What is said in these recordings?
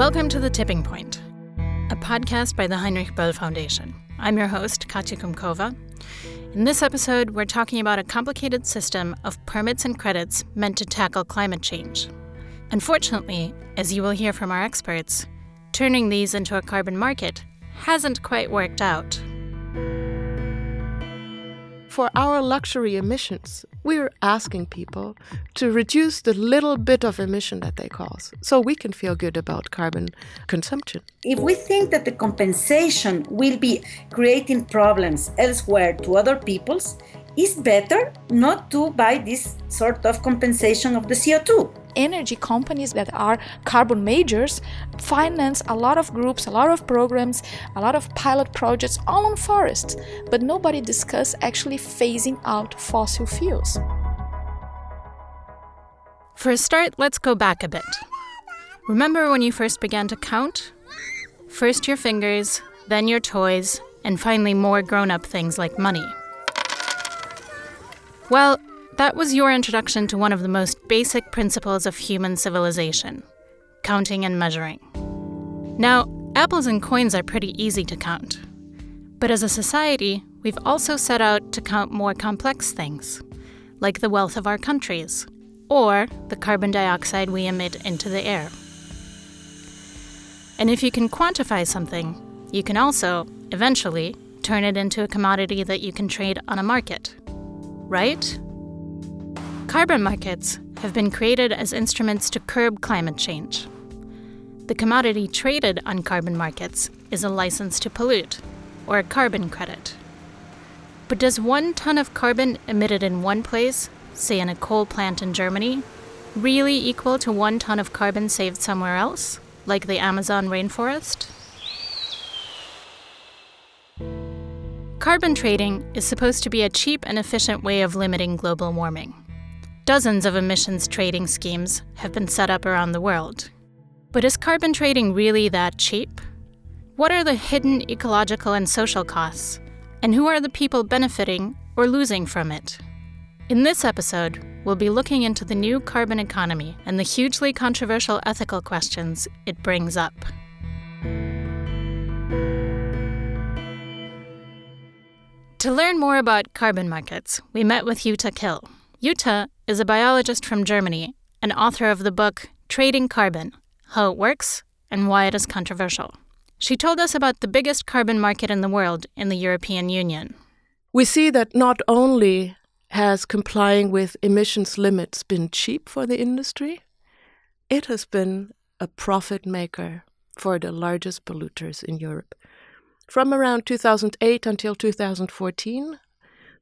Welcome to The Tipping Point, a podcast by the Heinrich Böll Foundation. I'm your host, Katya Kumkova. In this episode, we're talking about a complicated system of permits and credits meant to tackle climate change. Unfortunately, as you will hear from our experts, turning these into a carbon market hasn't quite worked out. For our luxury emissions, we're asking people to reduce the little bit of emission that they cause so we can feel good about carbon consumption. If we think that the compensation will be creating problems elsewhere to other peoples, it's better not to buy this sort of compensation of the CO2 energy companies that are carbon majors finance a lot of groups, a lot of programs, a lot of pilot projects all on forests, but nobody discuss actually phasing out fossil fuels. For a start, let's go back a bit. Remember when you first began to count? First your fingers, then your toys, and finally more grown up things like money. Well, that was your introduction to one of the most basic principles of human civilization counting and measuring. Now, apples and coins are pretty easy to count. But as a society, we've also set out to count more complex things, like the wealth of our countries, or the carbon dioxide we emit into the air. And if you can quantify something, you can also, eventually, turn it into a commodity that you can trade on a market. Right? Carbon markets have been created as instruments to curb climate change. The commodity traded on carbon markets is a license to pollute, or a carbon credit. But does one ton of carbon emitted in one place, say in a coal plant in Germany, really equal to one ton of carbon saved somewhere else, like the Amazon rainforest? Carbon trading is supposed to be a cheap and efficient way of limiting global warming. Dozens of emissions trading schemes have been set up around the world. But is carbon trading really that cheap? What are the hidden ecological and social costs? And who are the people benefiting or losing from it? In this episode, we'll be looking into the new carbon economy and the hugely controversial ethical questions it brings up. To learn more about carbon markets, we met with Jutta Kill. Jutta is a biologist from Germany and author of the book Trading Carbon How It Works and Why It Is Controversial. She told us about the biggest carbon market in the world in the European Union. We see that not only has complying with emissions limits been cheap for the industry, it has been a profit maker for the largest polluters in Europe. From around 2008 until 2014,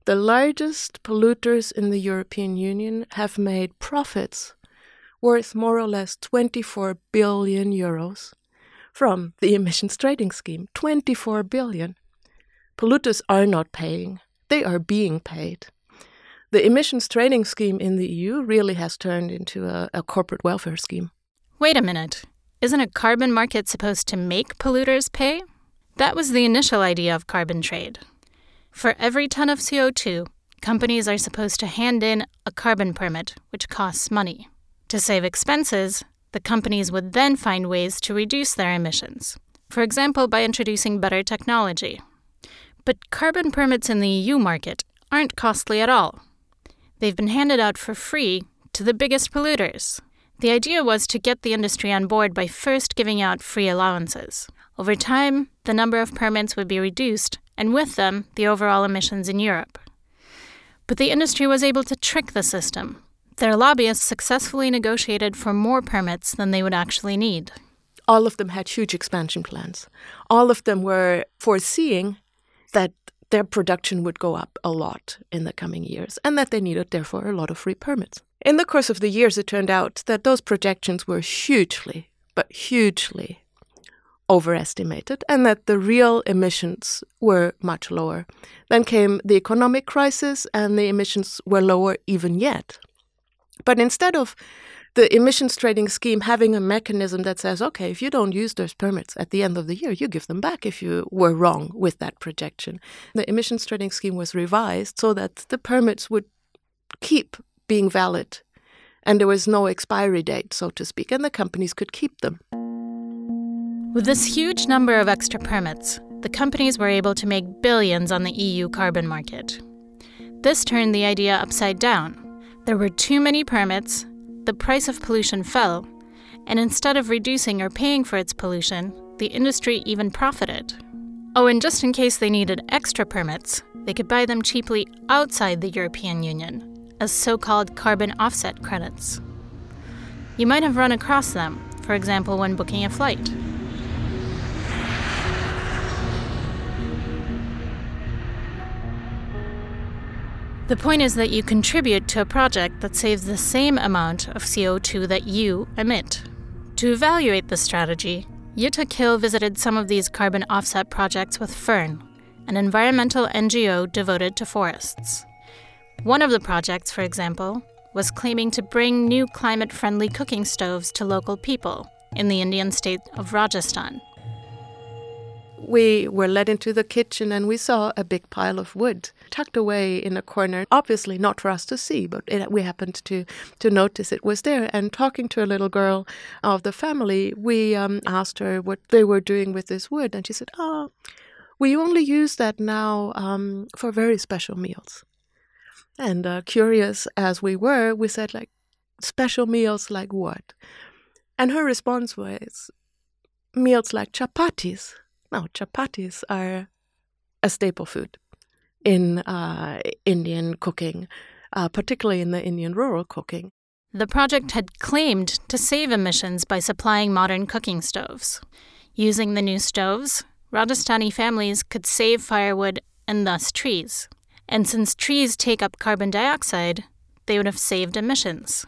the largest polluters in the European Union have made profits worth more or less 24 billion euros from the emissions trading scheme. 24 billion. Polluters are not paying, they are being paid. The emissions trading scheme in the EU really has turned into a, a corporate welfare scheme. Wait a minute. Isn't a carbon market supposed to make polluters pay? That was the initial idea of carbon trade. For every ton of CO2, companies are supposed to hand in a carbon permit, which costs money. To save expenses, the companies would then find ways to reduce their emissions, for example, by introducing better technology. But carbon permits in the EU market aren't costly at all. They've been handed out for free to the biggest polluters. The idea was to get the industry on board by first giving out free allowances. Over time, the number of permits would be reduced and with them, the overall emissions in Europe. But the industry was able to trick the system. Their lobbyists successfully negotiated for more permits than they would actually need. All of them had huge expansion plans. All of them were foreseeing that their production would go up a lot in the coming years and that they needed, therefore, a lot of free permits. In the course of the years, it turned out that those projections were hugely, but hugely overestimated and that the real emissions were much lower. Then came the economic crisis and the emissions were lower even yet. But instead of the emissions trading scheme having a mechanism that says, okay, if you don't use those permits at the end of the year, you give them back if you were wrong with that projection. The emissions trading scheme was revised so that the permits would keep being valid and there was no expiry date, so to speak, and the companies could keep them. With this huge number of extra permits, the companies were able to make billions on the EU carbon market. This turned the idea upside down. There were too many permits, the price of pollution fell, and instead of reducing or paying for its pollution, the industry even profited. Oh, and just in case they needed extra permits, they could buy them cheaply outside the European Union as so called carbon offset credits. You might have run across them, for example, when booking a flight. The point is that you contribute to a project that saves the same amount of CO2 that you emit. To evaluate this strategy, Jutta Kill visited some of these carbon offset projects with Fern, an environmental NGO devoted to forests. One of the projects, for example, was claiming to bring new climate friendly cooking stoves to local people in the Indian state of Rajasthan we were led into the kitchen and we saw a big pile of wood tucked away in a corner. Obviously, not for us to see, but it, we happened to to notice it was there. And talking to a little girl of the family, we um, asked her what they were doing with this wood, and she said, "Oh, we only use that now um, for very special meals." And uh, curious as we were, we said, "Like special meals, like what?" And her response was, "Meals like chapatis." Now, chapatis are a staple food in uh, Indian cooking, uh, particularly in the Indian rural cooking. The project had claimed to save emissions by supplying modern cooking stoves. Using the new stoves, Rajasthani families could save firewood and thus trees. And since trees take up carbon dioxide, they would have saved emissions.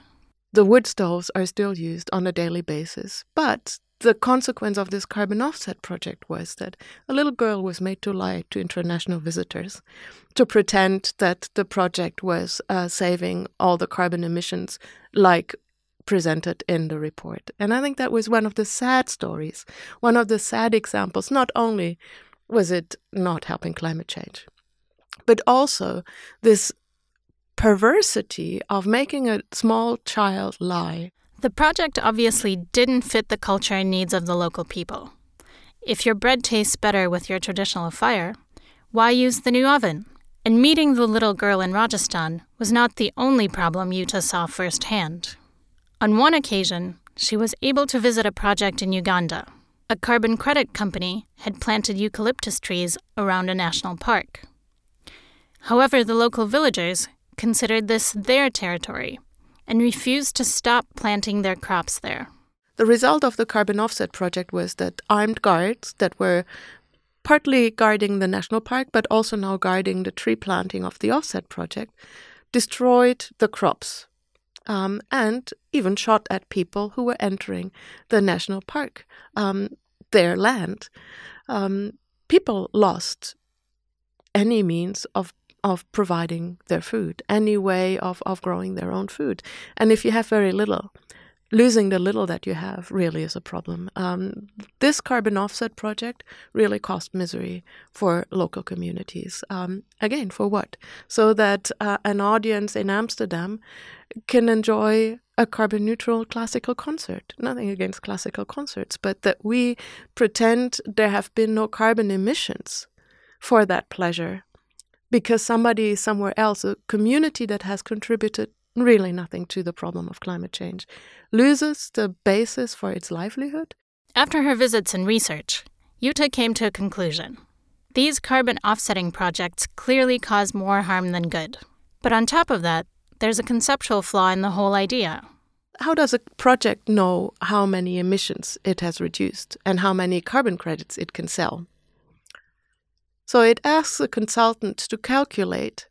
The wood stoves are still used on a daily basis, but the consequence of this carbon offset project was that a little girl was made to lie to international visitors to pretend that the project was uh, saving all the carbon emissions like presented in the report. And I think that was one of the sad stories, one of the sad examples. Not only was it not helping climate change, but also this perversity of making a small child lie the project obviously didn't fit the culture and needs of the local people. If your bread tastes better with your traditional fire, why use the new oven? And meeting the little girl in Rajasthan was not the only problem Jutta saw firsthand. On one occasion, she was able to visit a project in Uganda. A carbon credit company had planted eucalyptus trees around a national park. However, the local villagers considered this their territory and refused to stop planting their crops there. The result of the carbon offset project was that armed guards that were partly guarding the national park, but also now guarding the tree planting of the offset project, destroyed the crops um, and even shot at people who were entering the national park, um, their land. Um, people lost any means of of providing their food, any way of, of growing their own food. And if you have very little, losing the little that you have really is a problem. Um, this carbon offset project really caused misery for local communities. Um, again, for what? So that uh, an audience in Amsterdam can enjoy a carbon neutral classical concert. Nothing against classical concerts, but that we pretend there have been no carbon emissions for that pleasure because somebody somewhere else, a community that has contributed really nothing to the problem of climate change, loses the basis for its livelihood? After her visits and research, Jutta came to a conclusion. These carbon offsetting projects clearly cause more harm than good. But on top of that, there's a conceptual flaw in the whole idea. How does a project know how many emissions it has reduced and how many carbon credits it can sell? So it asks the consultant to calculate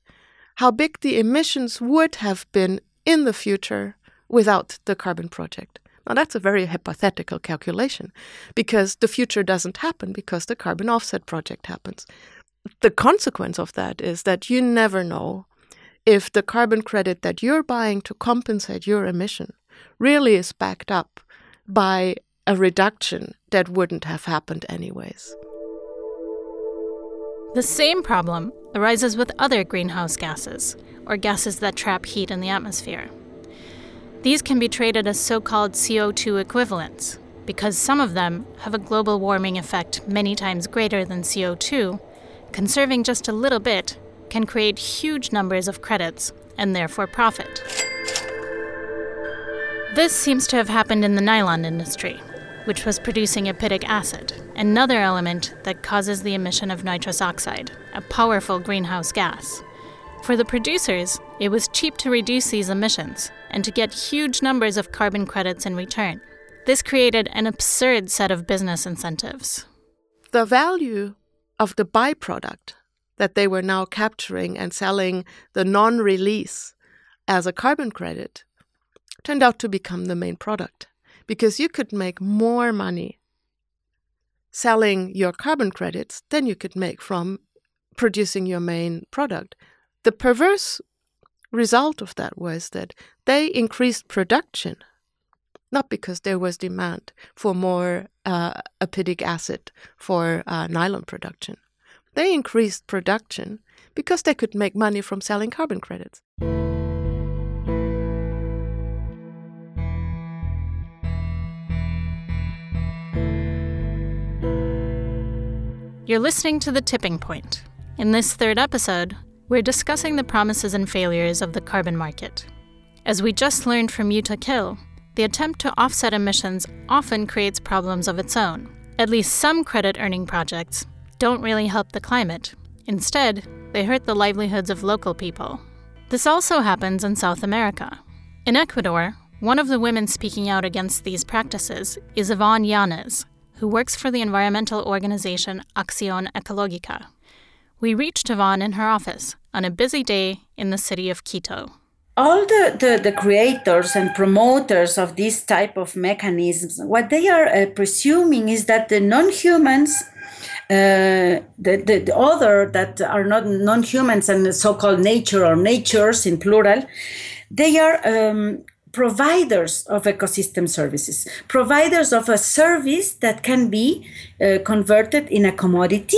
how big the emissions would have been in the future without the carbon project. Now, that's a very hypothetical calculation because the future doesn't happen because the carbon offset project happens. The consequence of that is that you never know if the carbon credit that you're buying to compensate your emission really is backed up by a reduction that wouldn't have happened anyways. The same problem arises with other greenhouse gases, or gases that trap heat in the atmosphere. These can be traded as so called CO2 equivalents, because some of them have a global warming effect many times greater than CO2, conserving just a little bit can create huge numbers of credits and therefore profit. This seems to have happened in the nylon industry, which was producing adipic acid, another element that causes the emission of nitrous oxide, a powerful greenhouse gas. For the producers, it was cheap to reduce these emissions and to get huge numbers of carbon credits in return. This created an absurd set of business incentives. The value of the byproduct that they were now capturing and selling the non release as a carbon credit turned out to become the main product because you could make more money selling your carbon credits than you could make from producing your main product. The perverse result of that was that they increased production, not because there was demand for more uh, adipic acid for uh, nylon production. They increased production because they could make money from selling carbon credits. You're listening to The Tipping Point. In this third episode, we're discussing the promises and failures of the carbon market. As we just learned from Jutta Kill, the attempt to offset emissions often creates problems of its own. At least some credit earning projects don't really help the climate. Instead, they hurt the livelihoods of local people. This also happens in South America. In Ecuador, one of the women speaking out against these practices is Yvonne Yanez, who works for the environmental organization Acción Ecológica. We reached Yvonne in her office on a busy day in the city of Quito. All the, the, the creators and promoters of this type of mechanisms, what they are uh, presuming is that the non humans uh, the, the, the, other that are not non-humans and so-called nature or natures in plural, they are um, providers of ecosystem services, providers of a service that can be uh, converted in a commodity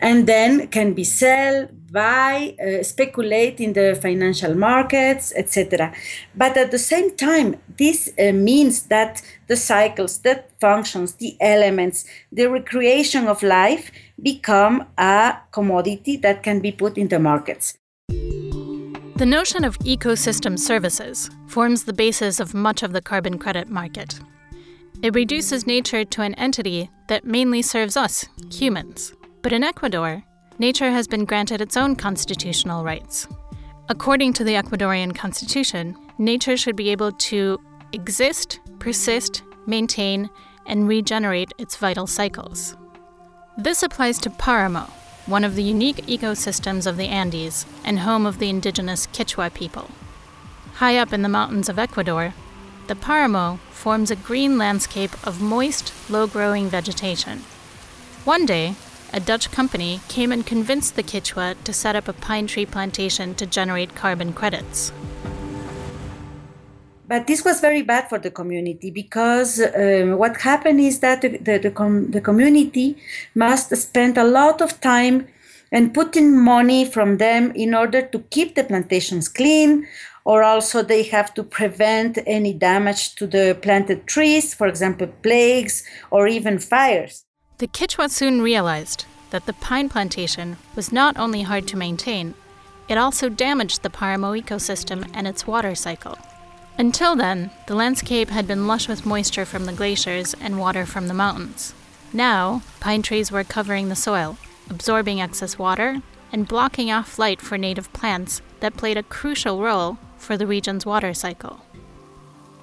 and then can be sold, buy, uh, speculate in the financial markets, etc. But at the same time, this uh, means that the cycles, the functions, the elements, the recreation of life become a commodity that can be put in the markets. The notion of ecosystem services forms the basis of much of the carbon credit market. It reduces nature to an entity that mainly serves us, humans. But in Ecuador, nature has been granted its own constitutional rights. According to the Ecuadorian constitution, nature should be able to exist, persist, maintain, and regenerate its vital cycles. This applies to Paramo, one of the unique ecosystems of the Andes and home of the indigenous Quechua people. High up in the mountains of Ecuador, the Paramo forms a green landscape of moist, low growing vegetation. One day, a Dutch company came and convinced the Quechua to set up a pine tree plantation to generate carbon credits. But this was very bad for the community because um, what happened is that the, the, the, com- the community must spend a lot of time and put in money from them in order to keep the plantations clean or also they have to prevent any damage to the planted trees, for example, plagues or even fires. The Quechua soon realized that the pine plantation was not only hard to maintain, it also damaged the Paramo ecosystem and its water cycle. Until then, the landscape had been lush with moisture from the glaciers and water from the mountains. Now, pine trees were covering the soil, absorbing excess water, and blocking off light for native plants that played a crucial role for the region's water cycle.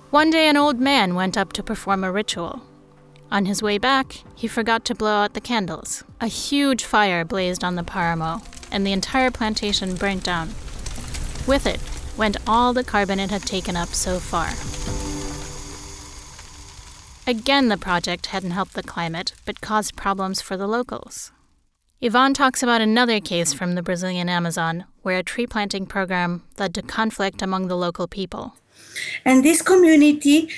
One day, an old man went up to perform a ritual. On his way back, he forgot to blow out the candles. A huge fire blazed on the Paramo, and the entire plantation burnt down. With it, went all the carbon it had taken up so far. Again, the project hadn't helped the climate, but caused problems for the locals. Yvonne talks about another case from the Brazilian Amazon where a tree planting program led to conflict among the local people. And this community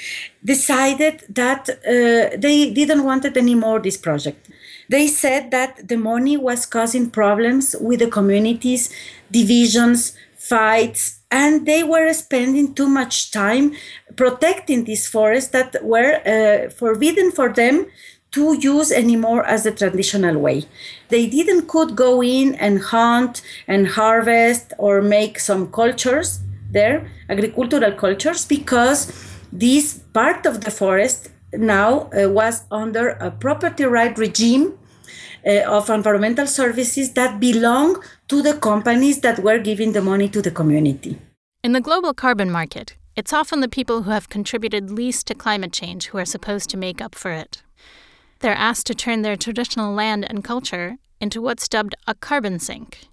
decided that uh, they didn't want it anymore, this project. They said that the money was causing problems with the communities, divisions, fights, and they were spending too much time protecting these forests that were uh, forbidden for them to use anymore as the traditional way. They didn't could go in and hunt and harvest or make some cultures there, agricultural cultures, because this part of the forest now uh, was under a property right regime uh, of environmental services that belong to the companies that were giving the money to the community. In the global carbon market, it's often the people who have contributed least to climate change who are supposed to make up for it. They're asked to turn their traditional land and culture into what's dubbed a carbon sink.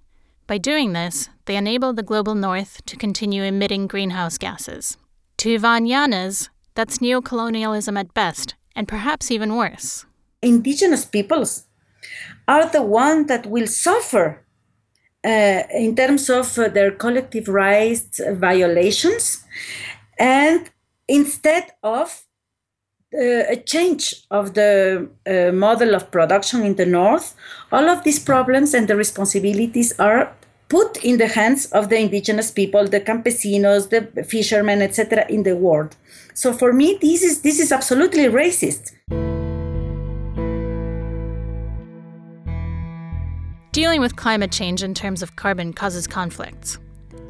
By doing this, they enable the global north to continue emitting greenhouse gases. To Yvonne Yanez, that's neocolonialism at best, and perhaps even worse. Indigenous peoples are the ones that will suffer in terms of uh, their collective rights violations, and instead of uh, a change of the uh, model of production in the north, all of these problems and the responsibilities are put in the hands of the indigenous people, the campesinos, the fishermen, etc., in the world. So for me, this is this is absolutely racist. Dealing with climate change in terms of carbon causes conflicts.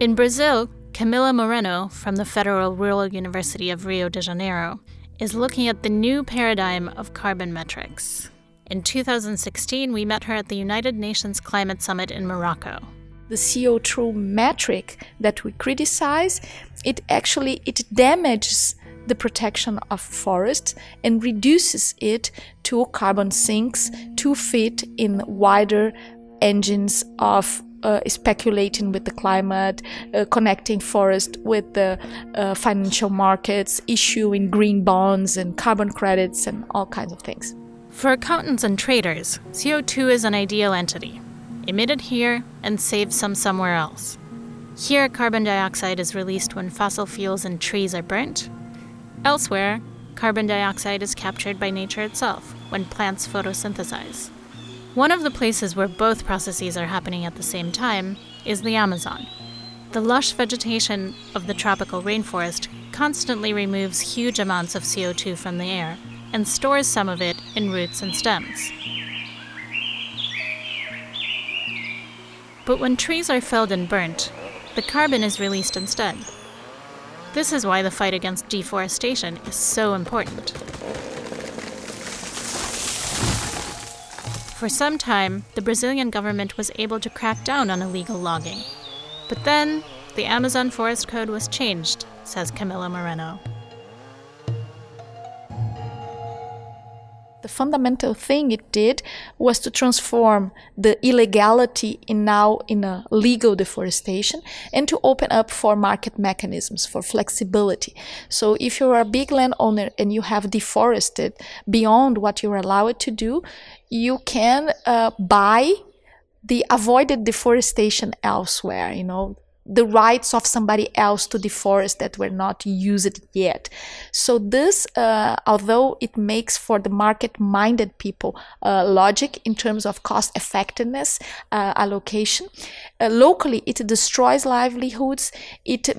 In Brazil, Camila Moreno from the Federal Rural University of Rio de Janeiro is looking at the new paradigm of carbon metrics. In 2016, we met her at the United Nations Climate Summit in Morocco. The CO2 metric that we criticize, it actually it damages the protection of forests and reduces it to carbon sinks to fit in wider engines of uh, speculating with the climate, uh, connecting forest with the uh, financial markets, issuing green bonds and carbon credits and all kinds of things. For accountants and traders, CO2 is an ideal entity, emitted here and saved some somewhere else. Here, carbon dioxide is released when fossil fuels and trees are burnt. Elsewhere, carbon dioxide is captured by nature itself when plants photosynthesize. One of the places where both processes are happening at the same time is the Amazon. The lush vegetation of the tropical rainforest constantly removes huge amounts of CO2 from the air and stores some of it in roots and stems. But when trees are felled and burnt, the carbon is released instead. This is why the fight against deforestation is so important. For some time, the Brazilian government was able to crack down on illegal logging. But then, the Amazon Forest Code was changed, says Camila Moreno. The fundamental thing it did was to transform the illegality in now in a legal deforestation and to open up for market mechanisms for flexibility. So if you're a big landowner and you have deforested beyond what you're allowed to do, you can uh, buy the avoided deforestation elsewhere. You know, the rights of somebody else to the forest that were not used yet. So this, uh, although it makes for the market-minded people uh, logic in terms of cost effectiveness uh, allocation, uh, locally it destroys livelihoods. It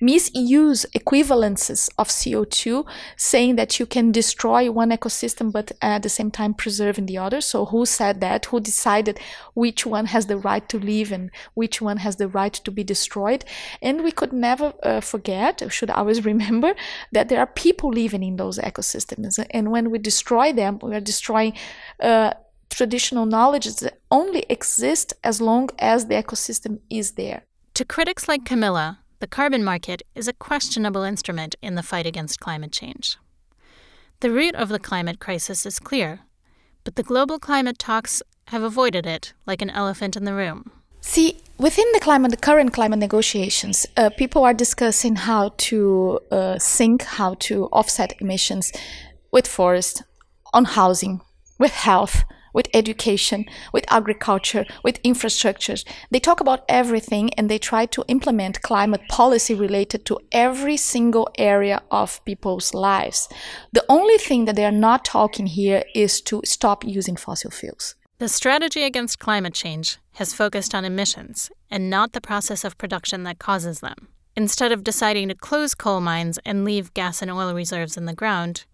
misuse equivalences of CO2, saying that you can destroy one ecosystem but at the same time preserving the other. So who said that? Who decided which one has the right to live and which one has the right to be destroyed? And we could never uh, forget, should always remember, that there are people living in those ecosystems. And when we destroy them, we are destroying uh, traditional knowledge that only exist as long as the ecosystem is there. To critics like Camila, the carbon market is a questionable instrument in the fight against climate change. The root of the climate crisis is clear, but the global climate talks have avoided it like an elephant in the room. See, within the climate, the current climate negotiations, uh, people are discussing how to uh, sink, how to offset emissions with forest, on housing, with health, with education, with agriculture, with infrastructures. They talk about everything and they try to implement climate policy related to every single area of people's lives. The only thing that they are not talking here is to stop using fossil fuels. The strategy against climate change has focused on emissions and not the process of production that causes them. Instead of deciding to close coal mines and leave gas and oil reserves in the ground,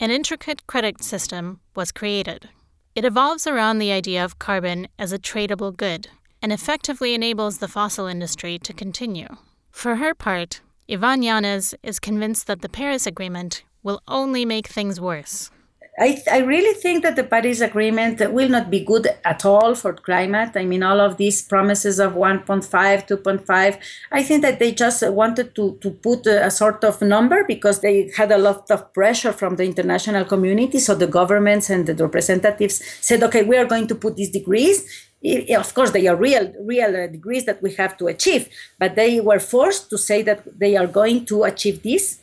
an intricate credit system was created. It evolves around the idea of carbon as a tradable good and effectively enables the fossil industry to continue. For her part, Yvonne Yanez is convinced that the Paris Agreement will only make things worse. I, I really think that the Paris Agreement will not be good at all for climate. I mean, all of these promises of 1.5, 2.5, I think that they just wanted to, to put a, a, sort of number because they had a lot of pressure from the international community. So the governments and the representatives said, okay, we are going to put these degrees. Of course, they are real, real uh, degrees that we have to achieve, but they were forced to say that they are going to achieve this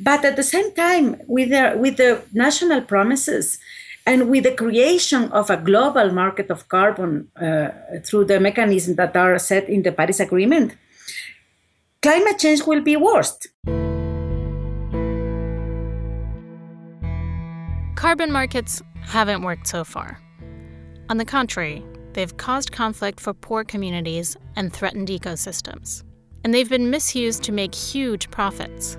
but at the same time, with the, with the national promises and with the creation of a global market of carbon uh, through the mechanisms that are set in the Paris Agreement, climate change will be worse. Carbon markets haven't worked so far. On the contrary, they've caused conflict for poor communities and threatened ecosystems. And they've been misused to make huge profits.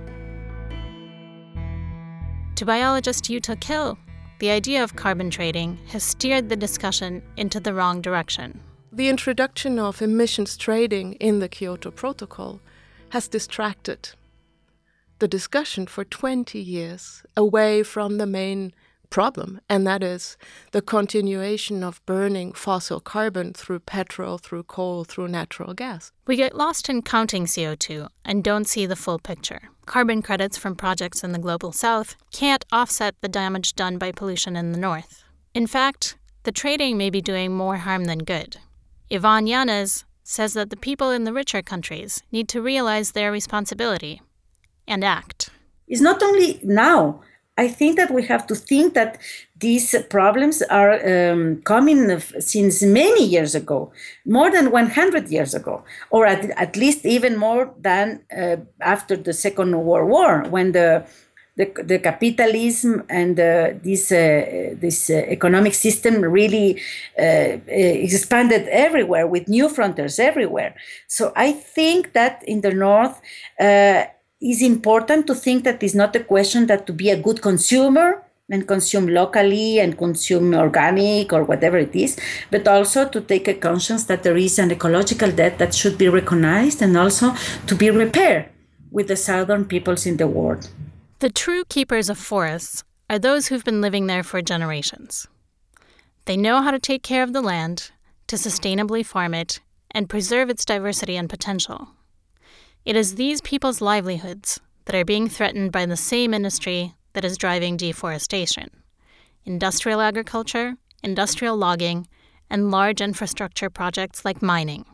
To biologist Jutta Kill, the idea of carbon trading has steered the discussion into the wrong direction. The introduction of emissions trading in the Kyoto Protocol has distracted the discussion for 20 years away from the main problem, and that is the continuation of burning fossil carbon through petrol, through coal, through natural gas. We get lost in counting CO2 and don't see the full picture. Carbon credits from projects in the global south can't offset the damage done by pollution in the north. In fact, the trading may be doing more harm than good. Yvonne Yanez says that the people in the richer countries need to realize their responsibility and act. It's not only now I think that we have to think that these problems are um, coming since many years ago, more than 100 years ago, or at, at least even more than uh, after the Second World War, when the the, the capitalism and uh, this uh, this uh, economic system really uh, uh, expanded everywhere with new frontiers everywhere. So I think that in the north it's important to think that it's not a question that to be a good consumer and consume locally and consume organic or whatever it is, but also to take a conscience that there is an ecological debt that should be recognized and also to be repaired with the southern peoples in the world. The true keepers of forests are those who've been living there for generations. They know how to take care of the land, to sustainably farm it, and preserve its diversity and potential. It is these people's livelihoods that are being threatened by the same industry that is driving deforestation industrial agriculture, industrial logging, and large infrastructure projects like mining.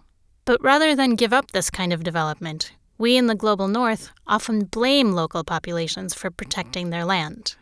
But rather than give up this kind of development, we in the global north often blame local populations for protecting their land.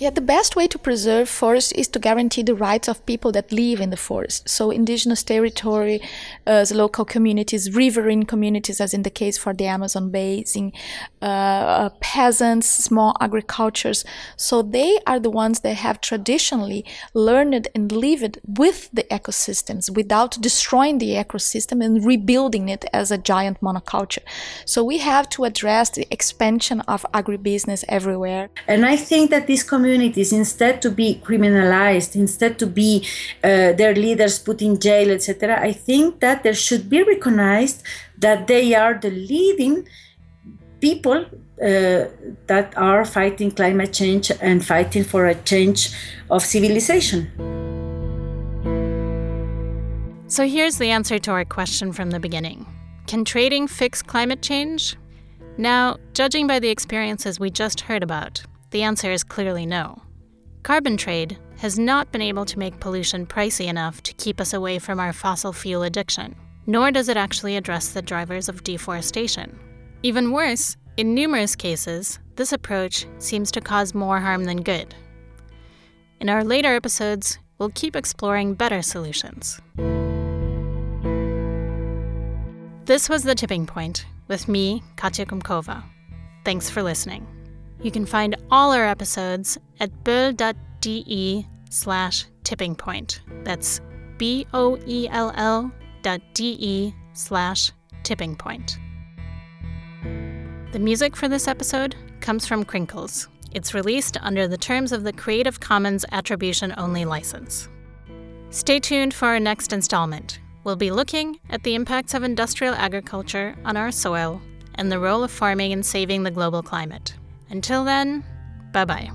Yeah, the best way to preserve forest is to guarantee the rights of people that live in the forest. So indigenous territory, uh, the local communities, riverine communities, as in the case for the Amazon basin, uh, uh, peasants, small agricultures. So they are the ones that have traditionally learned and lived with the ecosystems without destroying the ecosystem and rebuilding it as a giant monoculture. So we have to address the expansion of agribusiness everywhere. And I think that this community communities instead to be criminalized instead to be uh, their leaders put in jail etc i think that there should be recognized that they are the leading people uh, that are fighting climate change and fighting for a change of civilization. So here's the answer to our question from the beginning. Can trading fix climate change? Now, judging by the experiences we just heard about, the answer is clearly no. Carbon trade has not been able to make pollution pricey enough to keep us away from our fossil fuel addiction, nor does it actually address the drivers of deforestation. Even worse, in numerous cases, this approach seems to cause more harm than good. In our later episodes, we'll keep exploring better solutions. This was The Tipping Point with me, Katya Kumkova. Thanks for listening. You can find all our episodes at böll.de slash tipping point. That's B O E L L dot D E slash tipping point. The music for this episode comes from Crinkles. It's released under the terms of the Creative Commons Attribution Only license. Stay tuned for our next installment. We'll be looking at the impacts of industrial agriculture on our soil and the role of farming in saving the global climate. Until then, bye bye.